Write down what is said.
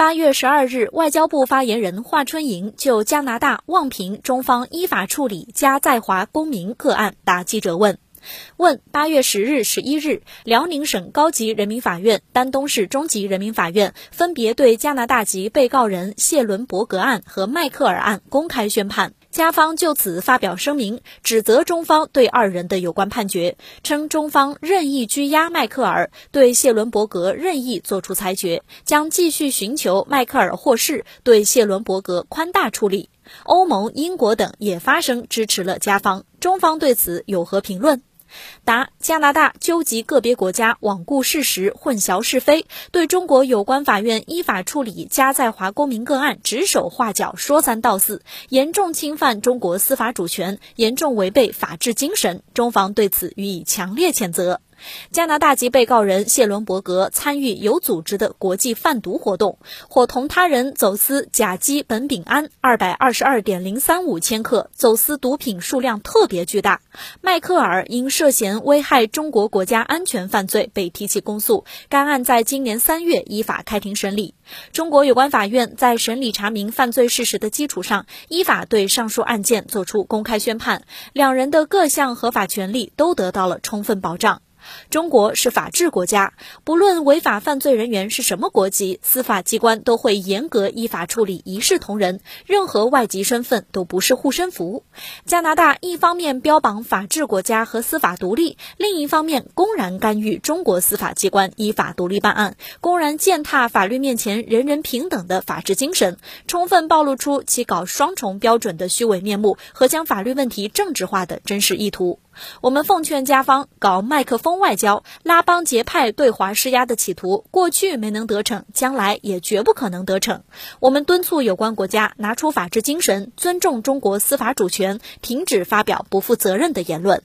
八月十二日，外交部发言人华春莹就加拿大望平中方依法处理加在华公民个案答记者问。问：八月十日、十一日，辽宁省高级人民法院、丹东市中级人民法院分别对加拿大籍被告人谢伦伯格案和迈克尔案公开宣判。加方就此发表声明，指责中方对二人的有关判决，称中方任意拘押迈克尔，对谢伦伯格任意作出裁决，将继续寻求迈克尔获释，对谢伦伯格宽大处理。欧盟、英国等也发声支持了加方，中方对此有何评论？答：加拿大纠集个别国家罔顾事实、混淆是非，对中国有关法院依法处理加在华公民个案指手画脚、说三道四，严重侵犯中国司法主权，严重违背法治精神。中方对此予以强烈谴责。加拿大籍被告人谢伦伯格参与有组织的国际贩毒活动，伙同他人走私甲基苯丙胺二百二十二点零三五千克，走私毒品数量特别巨大。迈克尔因涉嫌危害中国国家安全犯罪被提起公诉，该案在今年三月依法开庭审理。中国有关法院在审理查明犯罪事实的基础上，依法对上述案件作出公开宣判，两人的各项合法权利都得到了充分保障。中国是法治国家，不论违法犯罪人员是什么国籍，司法机关都会严格依法处理，一视同仁。任何外籍身份都不是护身符。加拿大一方面标榜法治国家和司法独立，另一方面公然干预中国司法机关依法独立办案，公然践踏法律面前人人平等的法治精神，充分暴露出其搞双重标准的虚伪面目和将法律问题政治化的真实意图。我们奉劝加方搞麦克风外交、拉帮结派对华施压的企图，过去没能得逞，将来也绝不可能得逞。我们敦促有关国家拿出法治精神，尊重中国司法主权，停止发表不负责任的言论。